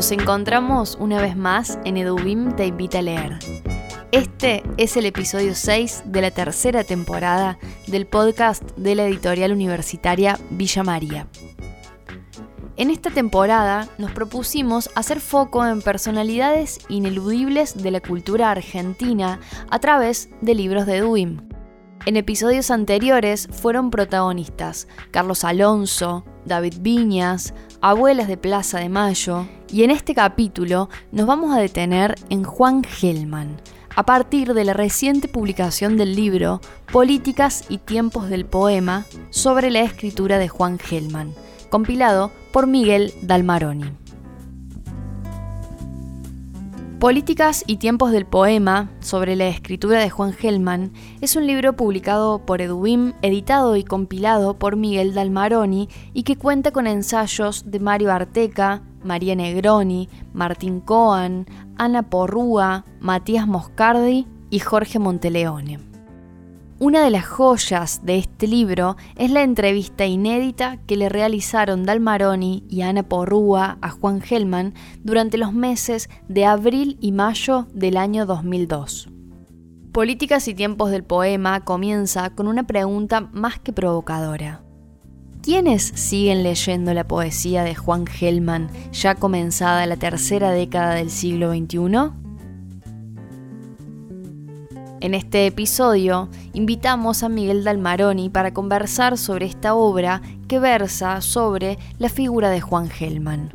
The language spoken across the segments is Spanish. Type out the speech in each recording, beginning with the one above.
Nos encontramos una vez más en Edubim Te Invita a Leer. Este es el episodio 6 de la tercera temporada del podcast de la editorial universitaria Villa María. En esta temporada nos propusimos hacer foco en personalidades ineludibles de la cultura argentina a través de libros de Edubim. En episodios anteriores fueron protagonistas Carlos Alonso, David Viñas, Abuelas de Plaza de Mayo, y en este capítulo nos vamos a detener en Juan Gelman, a partir de la reciente publicación del libro Políticas y tiempos del poema sobre la escritura de Juan Gelman, compilado por Miguel Dalmaroni. Políticas y tiempos del poema sobre la escritura de Juan Gelman es un libro publicado por Edubim, editado y compilado por Miguel Dalmaroni y que cuenta con ensayos de Mario Arteca, María Negroni, Martín Coan, Ana Porrúa, Matías Moscardi y Jorge Monteleone. Una de las joyas de este libro es la entrevista inédita que le realizaron Dalmaroni y Ana Porrúa a Juan Gelman durante los meses de abril y mayo del año 2002. Políticas y tiempos del poema comienza con una pregunta más que provocadora. ¿Quiénes siguen leyendo la poesía de Juan Gelman ya comenzada la tercera década del siglo XXI? En este episodio invitamos a Miguel Dalmaroni para conversar sobre esta obra que versa sobre la figura de Juan Gelman.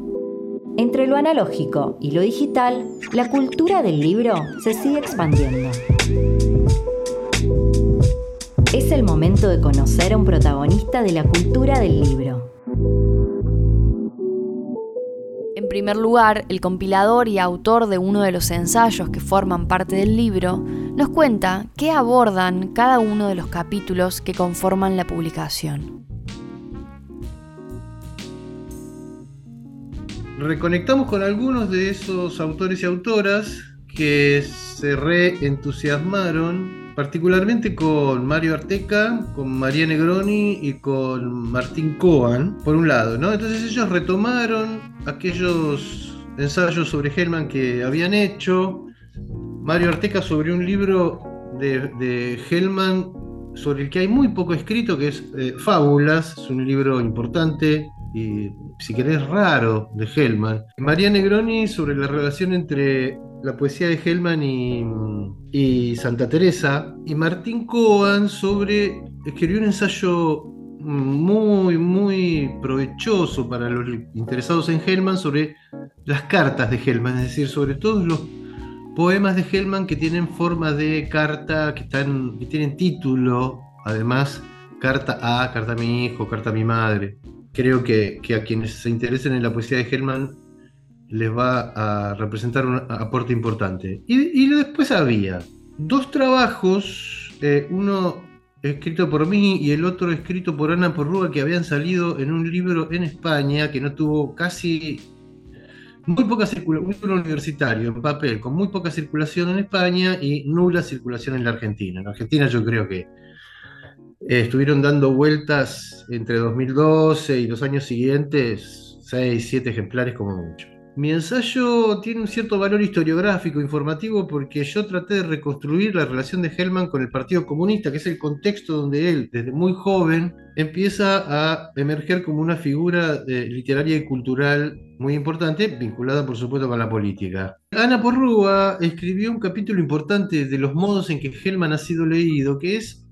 Entre lo analógico y lo digital, la cultura del libro se sigue expandiendo. Es el momento de conocer a un protagonista de la cultura del libro. En primer lugar, el compilador y autor de uno de los ensayos que forman parte del libro nos cuenta qué abordan cada uno de los capítulos que conforman la publicación. Reconectamos con algunos de esos autores y autoras que se reentusiasmaron particularmente con Mario Arteca, con María Negroni y con Martín Coan, por un lado, ¿no? Entonces ellos retomaron aquellos ensayos sobre Hellman que habían hecho, Mario Arteca sobre un libro de, de Hellman sobre el que hay muy poco escrito, que es eh, Fábulas, es un libro importante y si querés raro de Hellman. María Negroni sobre la relación entre la poesía de Hellman y, Santa Teresa, y Martín Coan sobre, escribió un ensayo muy, muy provechoso para los interesados en Hellman sobre las cartas de Hellman, es decir, sobre todos los poemas de Hellman que tienen forma de carta, que, están, que tienen título, además, carta a, carta a mi hijo, carta a mi madre. Creo que, que a quienes se interesen en la poesía de Hellman les va a representar un aporte importante. Y, después había dos trabajos, eh, uno escrito por mí y el otro escrito por Ana Porrúa, que habían salido en un libro en España que no tuvo casi muy poca circulación, un libro universitario en papel, con muy poca circulación en España y nula circulación en la Argentina. En Argentina yo creo que eh, estuvieron dando vueltas entre 2012 y los años siguientes, 6, 7 ejemplares como mucho. Mi ensayo tiene un cierto valor historiográfico, informativo, porque yo traté de reconstruir la relación de Hellman con el Partido Comunista, que es el contexto donde él, desde muy joven, empieza a emerger como una figura eh, literaria y cultural muy importante, vinculada por supuesto con la política. Ana Porrúa escribió un capítulo importante de los modos en que Hellman ha sido leído, que es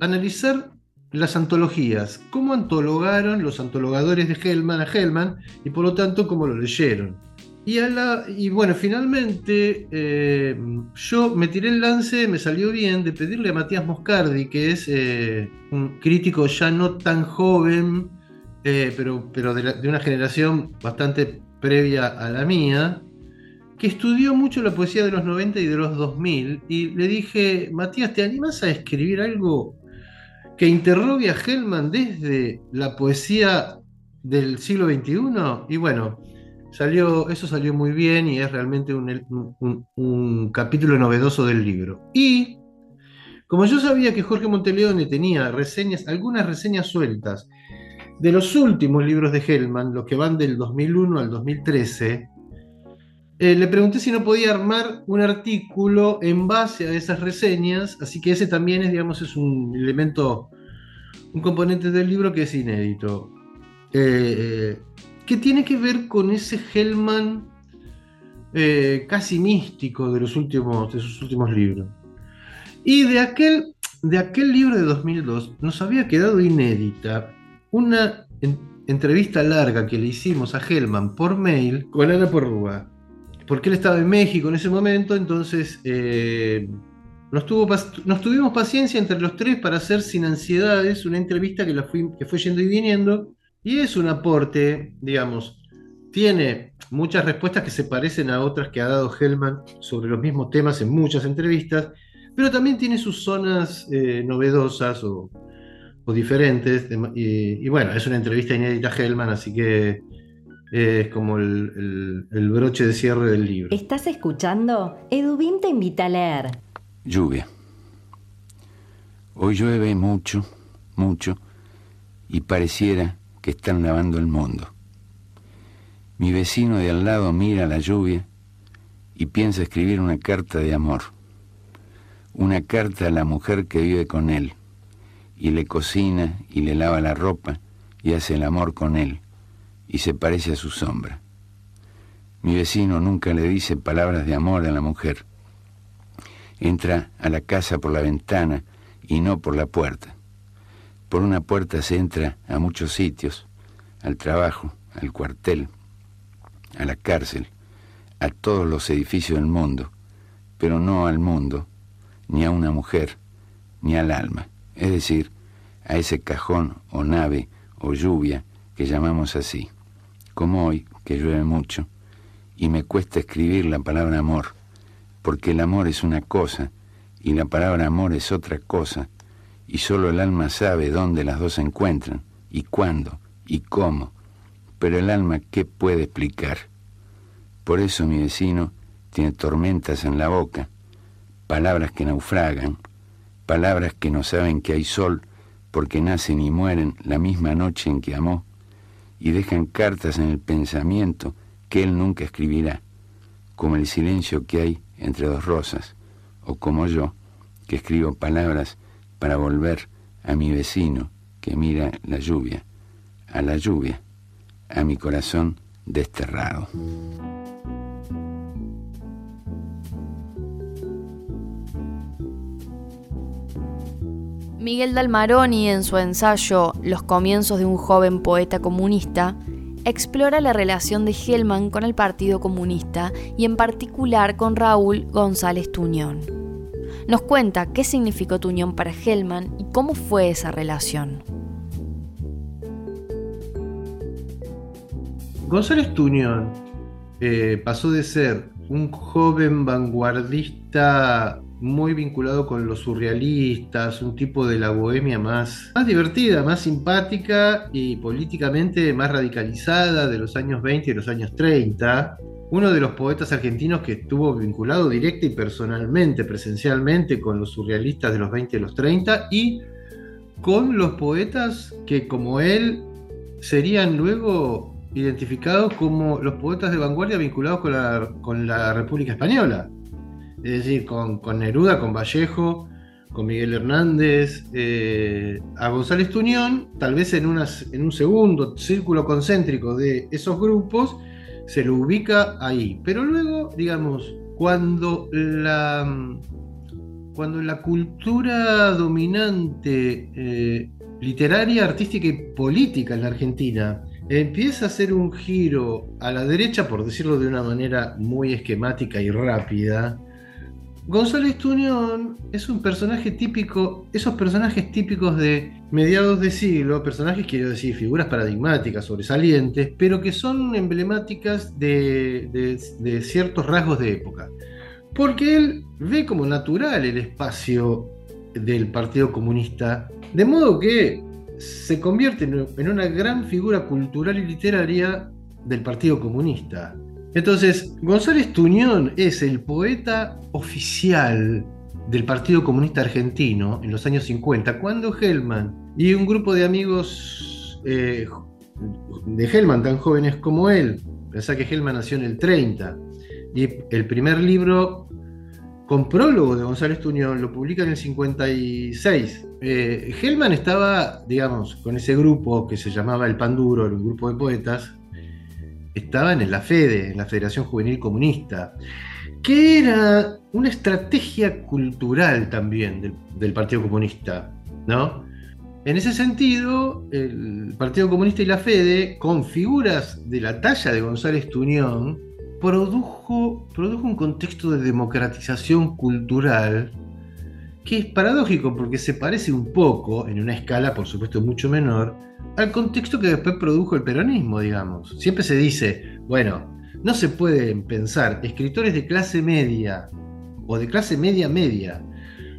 analizar las antologías, cómo antologaron los antologadores de Hellman a Hellman y por lo tanto cómo lo leyeron. Y, bueno, finalmente eh, yo me tiré el lance, me salió bien, de pedirle a Matías Moscardi, que es eh, un crítico ya no tan joven, eh, pero, pero de, una generación bastante previa a la mía, que estudió mucho la poesía de los 90 y de los 2000, y le dije, Matías, ¿te animas a escribir algo que interrogue a Hellman desde la poesía del siglo XXI? Y bueno, salió, eso salió muy bien y es realmente un, capítulo novedoso del libro. Y como yo sabía que Jorge Monteleone tenía reseñas, algunas reseñas sueltas de los últimos libros de Hellman, los que van del 2001 al 2013, eh, le pregunté si no podía armar un artículo en base a esas reseñas, así que ese también es, digamos, es un elemento, un componente del libro que es inédito. Eh, que tiene que ver con ese Hellman eh, casi místico de, los últimos, de sus últimos libros. Y de aquel, de aquel libro de 2002 nos había quedado inédita una entrevista larga que le hicimos a Hellman por mail con Ana Porrúa porque él estaba en México en ese momento, entonces eh, nos, tuvimos paciencia entre los tres para hacer sin ansiedades una entrevista que, la fui, que fue yendo y viniendo, y es un aporte, digamos, tiene muchas respuestas que se parecen a otras que ha dado Hellman sobre los mismos temas en muchas entrevistas, pero también tiene sus zonas eh, novedosas o, diferentes, y, bueno, es una entrevista inédita a Hellman, así que es como el, broche de cierre del libro. ¿Estás escuchando? Edubín te invita a leer. Lluvia. Hoy llueve mucho, mucho, y pareciera que están lavando el mundo. Mi vecino de al lado mira la lluvia y piensa escribir una carta de amor. Una carta a la mujer que vive con él, y le cocina y le lava la ropa y hace el amor con él y se parece a su sombra. Mi vecino nunca le dice palabras de amor a la mujer. Entra a la casa por la ventana y no por la puerta. Por una puerta se entra a muchos sitios, al trabajo, al cuartel, a la cárcel, a todos los edificios del mundo, pero no al mundo, ni a una mujer, ni al alma, es decir, a ese cajón o nave o lluvia que llamamos así como hoy, que llueve mucho, y me cuesta escribir la palabra amor, porque el amor es una cosa y la palabra amor es otra cosa, y solo el alma sabe dónde las dos se encuentran, y cuándo, y cómo, pero el alma qué puede explicar. Por eso mi vecino tiene tormentas en la boca, palabras que naufragan, palabras que no saben que hay sol porque nacen y mueren la misma noche en que amó, y dejan cartas en el pensamiento que él nunca escribirá, como el silencio que hay entre dos rosas, o como yo, que escribo palabras para volver a mi vecino que mira la lluvia, a la lluvia, a mi corazón desterrado. Miguel Dalmaroni, en su ensayo Los comienzos de un joven poeta comunista, explora la relación de Hellman con el Partido Comunista y en particular con Raúl González Tuñón. Nos cuenta qué significó Tuñón para Hellman y cómo fue esa relación. González Tuñón eh, pasó de ser un joven vanguardista muy vinculado con los surrealistas, un tipo de la bohemia más, más divertida, más simpática y políticamente más radicalizada de los años 20 y los años 30. Uno de los poetas argentinos que estuvo vinculado directa y personalmente, presencialmente con los surrealistas de los 20 y los 30 y con los poetas que como él serían luego identificados como los poetas de vanguardia vinculados con la, con la República Española es decir, con, Neruda, con Vallejo, con Miguel Hernández, eh, a González Tuñón, tal vez en, un segundo círculo concéntrico de esos grupos, se lo ubica ahí. Pero luego, digamos, cuando la, cuando la cultura dominante eh, literaria, artística y política en la Argentina empieza a hacer un giro a la derecha, por decirlo de una manera muy esquemática y rápida, González Tuñón es un personaje típico, esos personajes típicos de mediados de siglo, personajes quiero decir, figuras paradigmáticas, sobresalientes, pero que son emblemáticas de ciertos rasgos de época. Porque él ve como natural el espacio del Partido Comunista, de modo que se convierte en una gran figura cultural y literaria del Partido Comunista. Entonces, González Tuñón es el poeta oficial del Partido Comunista Argentino en los años 50, cuando Hellman y un grupo de amigos eh, de Hellman tan jóvenes como él, pensá que Hellman nació en el 30, y el primer libro con prólogo de González Tuñón lo publica en el 56. Eh, Hellman estaba, digamos, con ese grupo que se llamaba El Panduro, un grupo de poetas, estaban en la FEDE, en la Federación Juvenil Comunista, que era una estrategia cultural también del, Partido Comunista, ¿no? En ese sentido, el Partido Comunista y la FEDE, con figuras de la talla de González Tuñón, produjo, produjo un contexto de democratización cultural que es paradójico porque se parece un poco, en una escala por supuesto mucho menor, al contexto que después produjo el peronismo, digamos. Siempre se dice, bueno, no se pueden pensar escritores de clase media o de clase media media,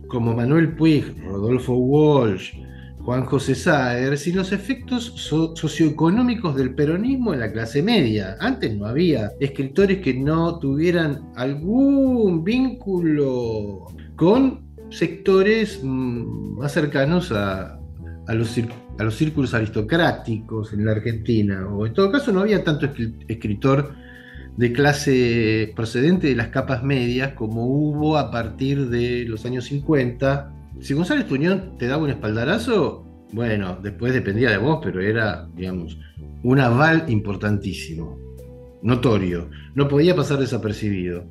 como Manuel Puig, Rodolfo Walsh, Juan José Saer, sin los efectos socioeconómicos del peronismo en la clase media. Antes no había escritores que no tuvieran algún vínculo con sectores mm, más cercanos a, los, a, los, círculos aristocráticos en la Argentina, o en todo caso no había tanto escritor de clase procedente de las capas medias como hubo a partir de los años 50. Si González Tuñón te daba un espaldarazo, bueno, después dependía de vos, pero era, digamos, un aval importantísimo, notorio, no podía pasar desapercibido.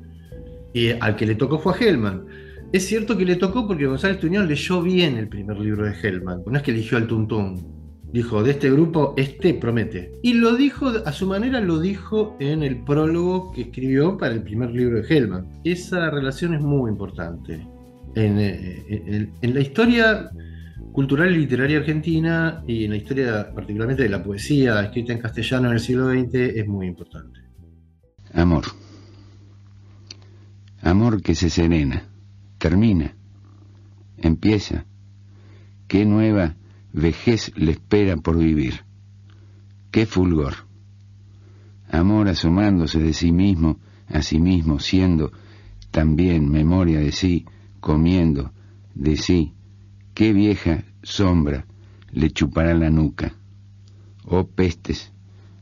Y al que le tocó fue a Hellman es cierto que le tocó porque González Tuñón leyó bien el primer libro de Hellman, no es que eligió al Tuntún. Dijo, de este grupo, este promete. Y lo dijo, a su manera lo dijo en el prólogo que escribió para el primer libro de Hellman. Esa relación es muy importante. En, eh, la historia cultural y literaria argentina y en la historia particularmente de la poesía escrita en castellano en el siglo XX es muy importante. Amor. Amor que se serena termina, empieza. Qué nueva vejez le espera por vivir. Qué fulgor. Amor asomándose de sí mismo a sí mismo, siendo también memoria de sí, comiendo de sí. Qué vieja sombra le chupará la nuca. Oh pestes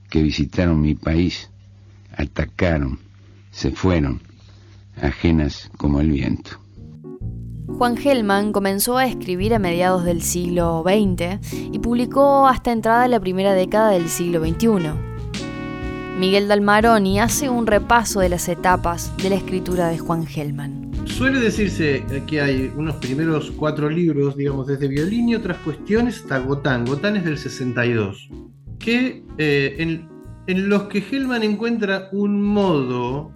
que visitaron mi país, atacaron, se fueron, ajenas como el viento. Juan Gelman comenzó a escribir a mediados del siglo XX y publicó hasta entrada la primera década del siglo XXI. Miguel Dalmaroni hace un repaso de las etapas de la escritura de Juan Gelman. Suele decirse que hay unos primeros cuatro libros, digamos, desde violín y otras cuestiones hasta Gotán. Gotán es del 62. Que, eh, en, los que Gelman encuentra un modo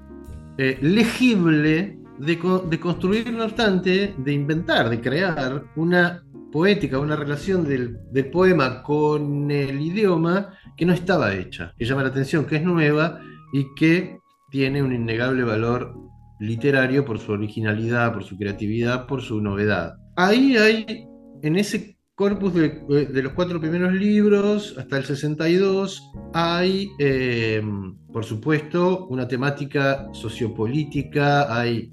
eh, legible de, construir, no obstante, de inventar, de crear una poética, una relación del, poema con el idioma que no estaba hecha, que llama la atención, que es nueva y que tiene un innegable valor literario por su originalidad, por su creatividad, por su novedad. Ahí hay, en ese corpus de, los cuatro primeros libros, hasta el 62, hay, eh, por supuesto, una temática sociopolítica, hay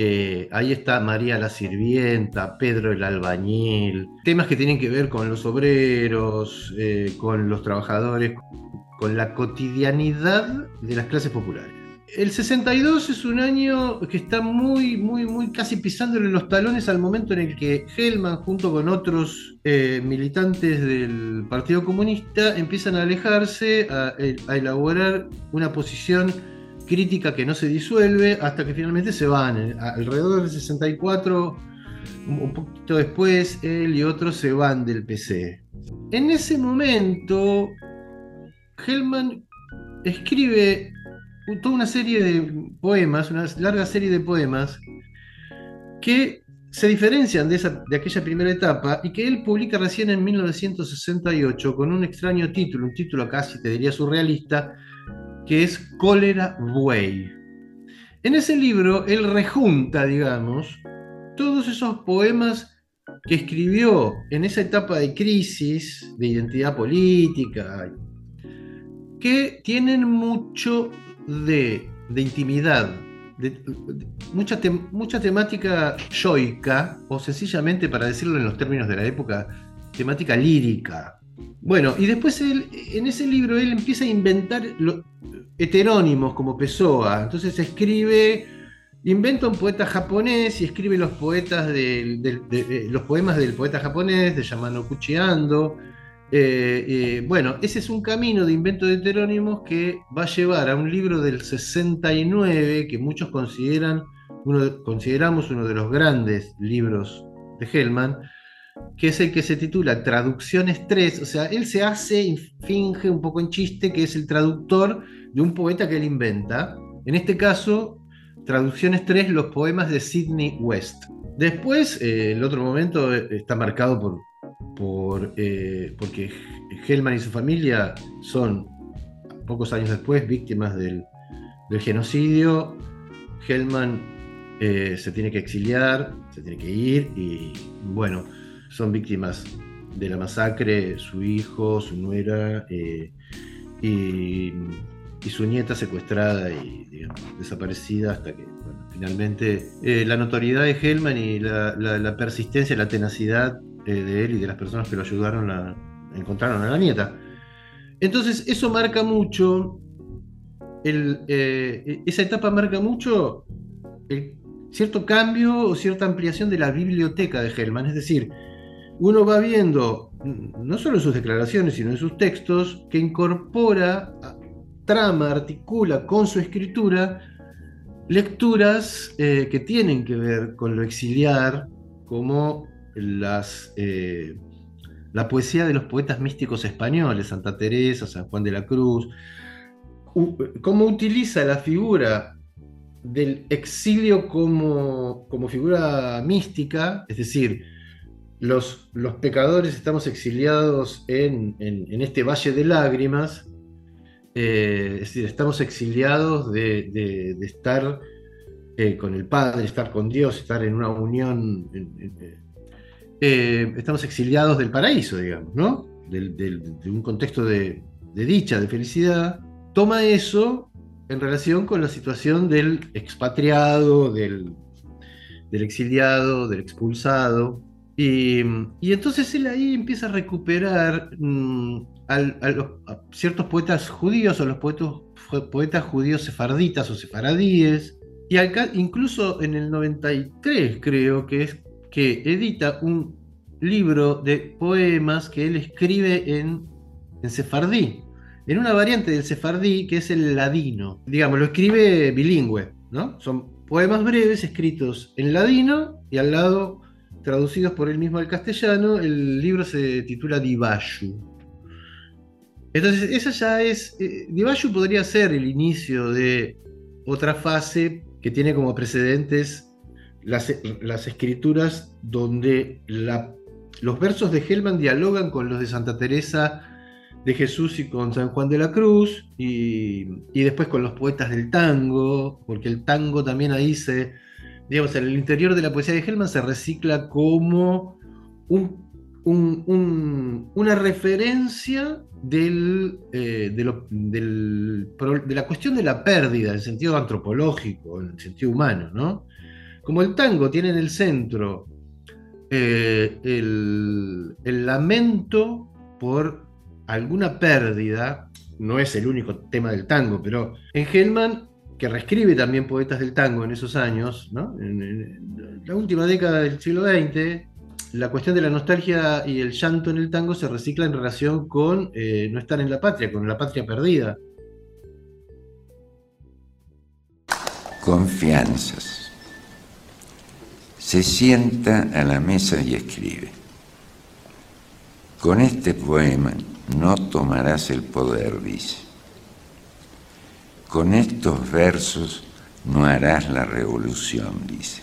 eh, ahí está María la Sirvienta, Pedro el Albañil, temas que tienen que ver con los obreros, eh, con los trabajadores, con la cotidianidad de las clases populares. El 62 es un año que está muy, muy, muy casi pisándole los talones al momento en el que Hellman, junto con otros eh, militantes del Partido Comunista, empiezan a alejarse, a elaborar una posición crítica que no se disuelve hasta que finalmente se van. Eh, alrededor del 64, un poquito después, él y otros se van del PC. En ese momento, Hellman escribe toda una serie de poemas, una larga serie de poemas, que se diferencian de, esa, de aquella primera etapa y que él publica recién en 1968 con un extraño título, un título casi te diría surrealista, que es Cólera Buey. En ese libro él rejunta, digamos, todos esos poemas que escribió en esa etapa de crisis, de identidad política, que tienen mucho de, intimidad, de, mucha, temática yoica, o sencillamente, para decirlo en los términos de la época, temática lírica. Bueno, y después en ese libro él empieza a inventar heterónimos como Pessoa. Entonces escribe, inventa un poeta japonés y escribe los, los poemas del poeta japonés, de Yamano Kuchiando. Eh, eh, bueno, ese es un camino de invento de heterónimos que va a llevar a un libro del 69 que muchos consideran, uno, consideramos uno de los grandes libros de Hellman, que es el que se titula Traducciones 3, o sea, él se hace y finge un poco en chiste que es el traductor de un poeta que él inventa. En este caso, Traducciones 3, los poemas de Sidney West. Después, eh, el otro momento eh, está marcado por, por eh, porque Hellman y su familia son, pocos años después, víctimas del, del genocidio. Hellman se tiene que exiliar, se tiene que ir y, bueno, son víctimas de la masacre, su hijo, su nuera y y su nieta secuestrada y desaparecida hasta que finalmente eh, la notoriedad de Hellman y la, persistencia, la tenacidad eh, de él y de las personas que lo ayudaron a, encontraron a la nieta. Entonces eso marca mucho, eh, esa etapa marca mucho el cierto cambio o cierta ampliación de la biblioteca de Hellman, es decir, uno va viendo no solo en sus declaraciones, sino en sus textos, que incorpora trama, articula con su escritura lecturas eh, que tienen que ver con lo exiliar, como las, eh, la poesía de los poetas místicos españoles, Santa Teresa, San Juan de la Cruz, cómo utiliza la figura del exilio como, como figura mística, es decir, los, los pecadores estamos exiliados en, en este valle de lágrimas, eh, es decir, estamos exiliados de, estar eh, con el Padre, estar con Dios, estar en una unión. Eh, estamos exiliados del paraíso, digamos, ¿no? de un contexto de, dicha, de felicidad. Toma eso en relación con la situación del expatriado, del, exiliado, del expulsado. Y, entonces él ahí empieza a recuperar mm, a, ciertos poetas judíos o los poetas, poetas judíos sefarditas o sefaradíes. Y incluso en el 93 creo que es que edita un libro de poemas que él escribe en, en sefardí, en una variante del sefardí que es el ladino. Digamos, lo escribe bilingüe, ¿no? Son poemas breves escritos en ladino y al lado traducidos por él mismo al castellano. El libro se titula Divashu. Entonces, esa ya es. Eh, podría ser el inicio de otra fase que tiene como precedentes las, escrituras donde los versos de Hellman dialogan con los de Santa Teresa de Jesús y con San Juan de la Cruz, y, después con los poetas del tango, porque el tango también ahí se. Digamos, en el interior de la poesía de Hellman se recicla como una referencia eh, de, la cuestión de la pérdida en sentido antropológico, en el sentido humano, ¿no? Como el tango tiene en el centro eh, el, lamento por alguna pérdida, no es el único tema del tango, pero en Hellman, que reescribe también poetas del tango en esos años, en la última década del siglo XX, la cuestión de la nostalgia y el llanto en el tango se recicla en relación con eh, no estar en la patria, con la patria perdida. Confianzas. Se sienta a la mesa y escribe. Con este poema no tomarás el poder, dice. Con estos versos no harás la revolución, dice.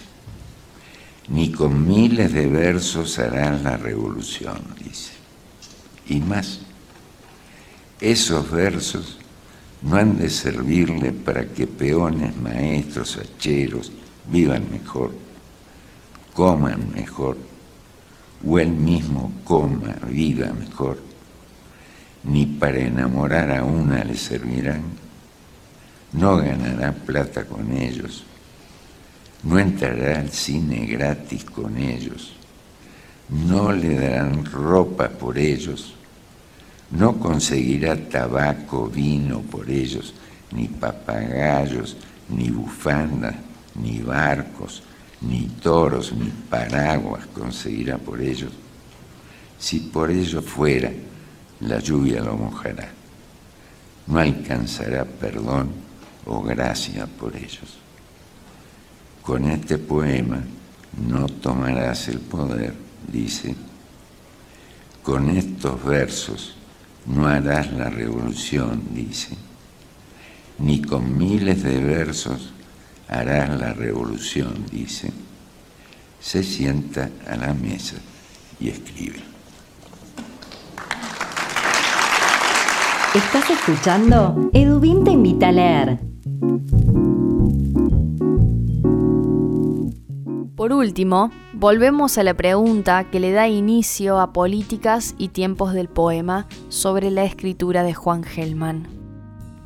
Ni con miles de versos harás la revolución, dice. Y más, esos versos no han de servirle para que peones, maestros, hacheros vivan mejor, coman mejor, o él mismo coma, viva mejor, ni para enamorar a una le servirán, no ganará plata con ellos, no entrará al cine gratis con ellos, no le darán ropa por ellos, no conseguirá tabaco, vino por ellos, ni papagayos, ni bufandas, ni barcos, ni toros, ni paraguas conseguirá por ellos. Si por ello fuera, la lluvia lo mojará. No alcanzará perdón o gracia por ellos. Con este poema no tomarás el poder, dice. Con estos versos no harás la revolución, dice. Ni con miles de versos harás la revolución, dice. Se sienta a la mesa y escribe. Estás escuchando Edubín te invita a leer. Por último, volvemos a la pregunta que le da inicio a Políticas y Tiempos del Poema sobre la escritura de Juan Gelman.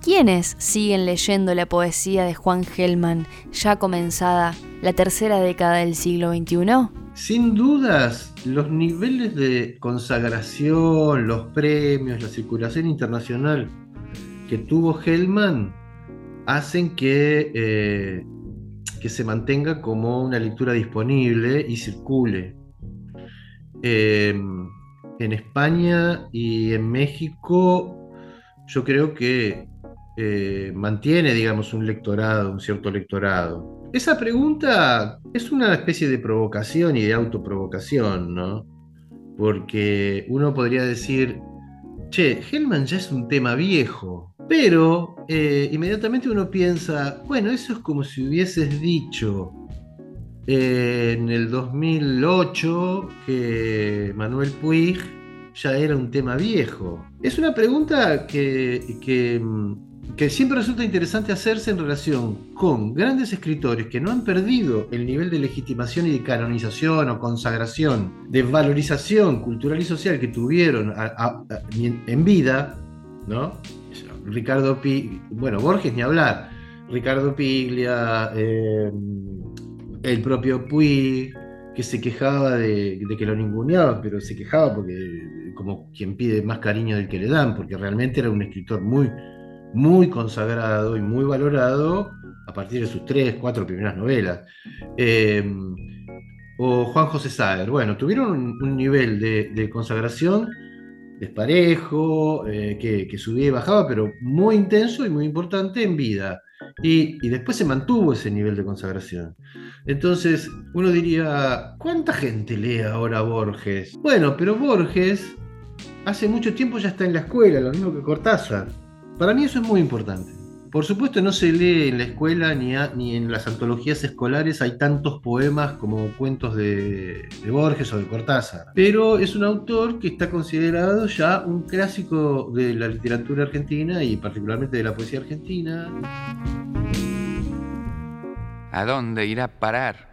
¿Quiénes siguen leyendo la poesía de Juan Gelman ya comenzada la tercera década del siglo XXI? Sin dudas, los niveles de consagración, los premios, la circulación internacional que tuvo Hellman hacen que eh, que se mantenga como una lectura disponible y circule. Em, en España y en México yo creo que eh, mantiene, digamos, un lectorado, un cierto lectorado. Esa pregunta es una especie de provocación y de autoprovocación, ¿no? Porque uno podría decir, che, Hellman ya es un tema viejo, pero eh, inmediatamente uno piensa, bueno, eso es como si hubieses dicho eh, en el 2008 que Manuel Puig ya era un tema viejo. Es una pregunta que, que, que, siempre resulta interesante hacerse en relación con grandes escritores que no han perdido el nivel de legitimación y de canonización o consagración, de valorización cultural y social que tuvieron en vida, ¿no? Ricardo Piglia, bueno, Borges ni hablar, Ricardo Piglia, eh, el propio Puig, que se quejaba de, que lo ninguneaba, pero se quejaba porque como quien pide más cariño del que le dan, porque realmente era un escritor muy, muy consagrado y muy valorado a partir de sus tres, cuatro primeras novelas. Eh, o Juan José Sager, bueno, tuvieron un, nivel de consagración desparejo, eh, que, subía y bajaba, pero muy intenso y muy importante en vida. Y, después se mantuvo ese nivel de consagración. Entonces, uno diría, ¿cuánta gente lee ahora Borges? Bueno, pero Borges hace mucho tiempo ya está en la escuela, lo mismo que Cortázar. Para mí eso es muy importante. Por supuesto no se lee en la escuela ni, ni en las antologías escolares hay tantos poemas como cuentos de, Borges o de Cortázar, pero es un autor que está considerado ya un clásico de la literatura argentina y particularmente de la poesía argentina. ¿A dónde irá parar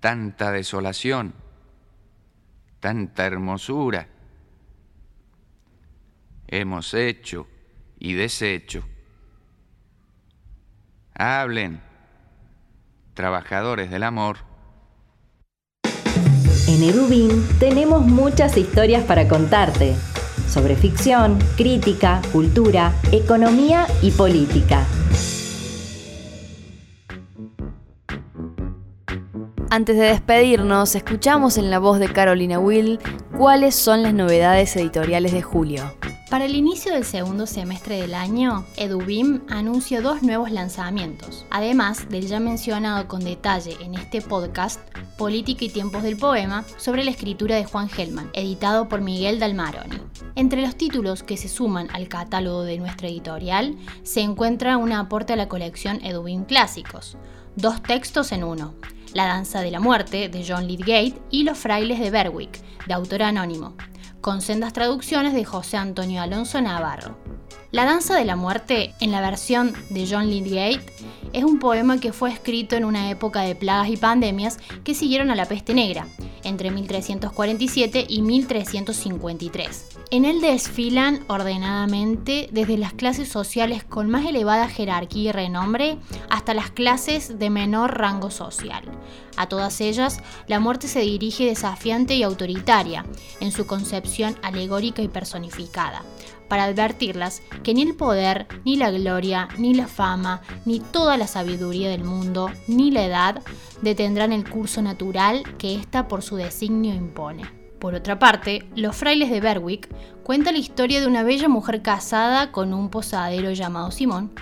tanta desolación, tanta hermosura? Hemos hecho y deshecho Hablen, trabajadores del amor. En Edubín tenemos muchas historias para contarte sobre ficción, crítica, cultura, economía y política. Antes de despedirnos, escuchamos en la voz de Carolina Will cuáles son las novedades editoriales de julio. Para el inicio del segundo semestre del año, EduBIM anunció dos nuevos lanzamientos, además del ya mencionado con detalle en este podcast Política y tiempos del poema sobre la escritura de Juan Gelman, editado por Miguel Dalmaroni. Entre los títulos que se suman al catálogo de nuestra editorial se encuentra un aporte a la colección EduBIM Clásicos, dos textos en uno, La danza de la muerte de John Lydgate y Los frailes de Berwick, de autor anónimo, con sendas traducciones de José Antonio Alonso Navarro. La danza de la muerte, en la versión de John Lydgate, es un poema que fue escrito en una época de plagas y pandemias que siguieron a la peste negra, entre 1347 y 1353. En él desfilan ordenadamente desde las clases sociales con más elevada jerarquía y renombre hasta las clases de menor rango social. A todas ellas, la muerte se dirige desafiante y autoritaria, en su concepción alegórica y personificada, para advertirlas que ni el poder, ni la gloria, ni la fama, ni toda la sabiduría del mundo, ni la edad, detendrán el curso natural que ésta por su designio impone. Por otra parte, Los frailes de Berwick cuenta la historia de una bella mujer casada con un posadero llamado Simón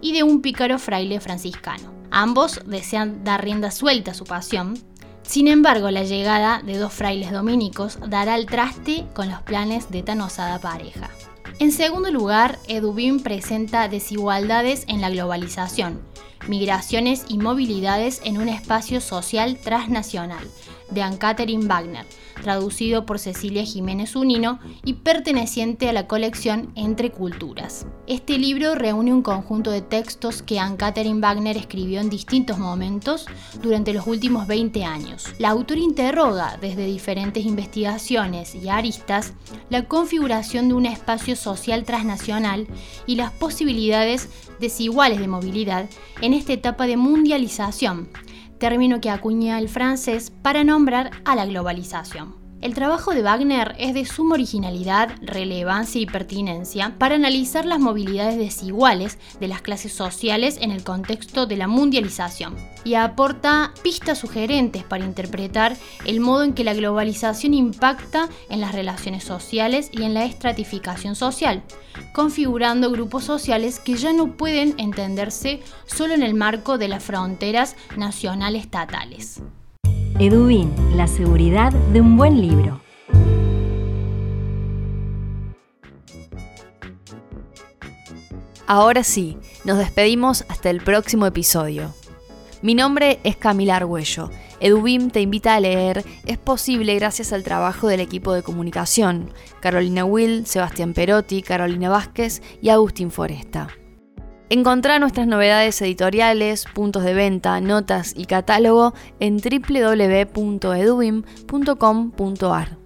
y de un pícaro fraile franciscano. Ambos desean dar rienda suelta a su pasión, sin embargo, la llegada de dos frailes dominicos dará el traste con los planes de tan osada pareja. En segundo lugar, Edubin presenta desigualdades en la globalización, migraciones y movilidades en un espacio social transnacional, de Anne-Catherine Wagner, traducido por Cecilia Jiménez Unino y perteneciente a la colección Entre Culturas. Este libro reúne un conjunto de textos que Anne-Catherine Wagner escribió en distintos momentos durante los últimos 20 años. La autora interroga desde diferentes investigaciones y aristas la configuración de un espacio social transnacional y las posibilidades desiguales de movilidad en esta etapa de mundialización término que acuña el francés para nombrar a la globalización. El trabajo de Wagner es de suma originalidad, relevancia y pertinencia para analizar las movilidades desiguales de las clases sociales en el contexto de la mundialización y aporta pistas sugerentes para interpretar el modo en que la globalización impacta en las relaciones sociales y en la estratificación social, configurando grupos sociales que ya no pueden entenderse solo en el marco de las fronteras nacional-estatales. Edubin, la seguridad de un buen libro. Ahora sí, nos despedimos hasta el próximo episodio. Mi nombre es Camila Argüello. Edubim te invita a leer Es posible gracias al trabajo del equipo de comunicación, Carolina Will, Sebastián Perotti, Carolina Vázquez y Agustín Foresta. Encontrá nuestras novedades editoriales, puntos de venta, notas y catálogo en www.edubim.com.ar.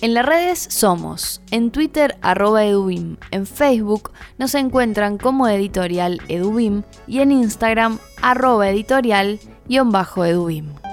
En las redes somos, en Twitter arroba edubim, en Facebook nos encuentran como editorial edubim y en Instagram arroba editorial-edubim.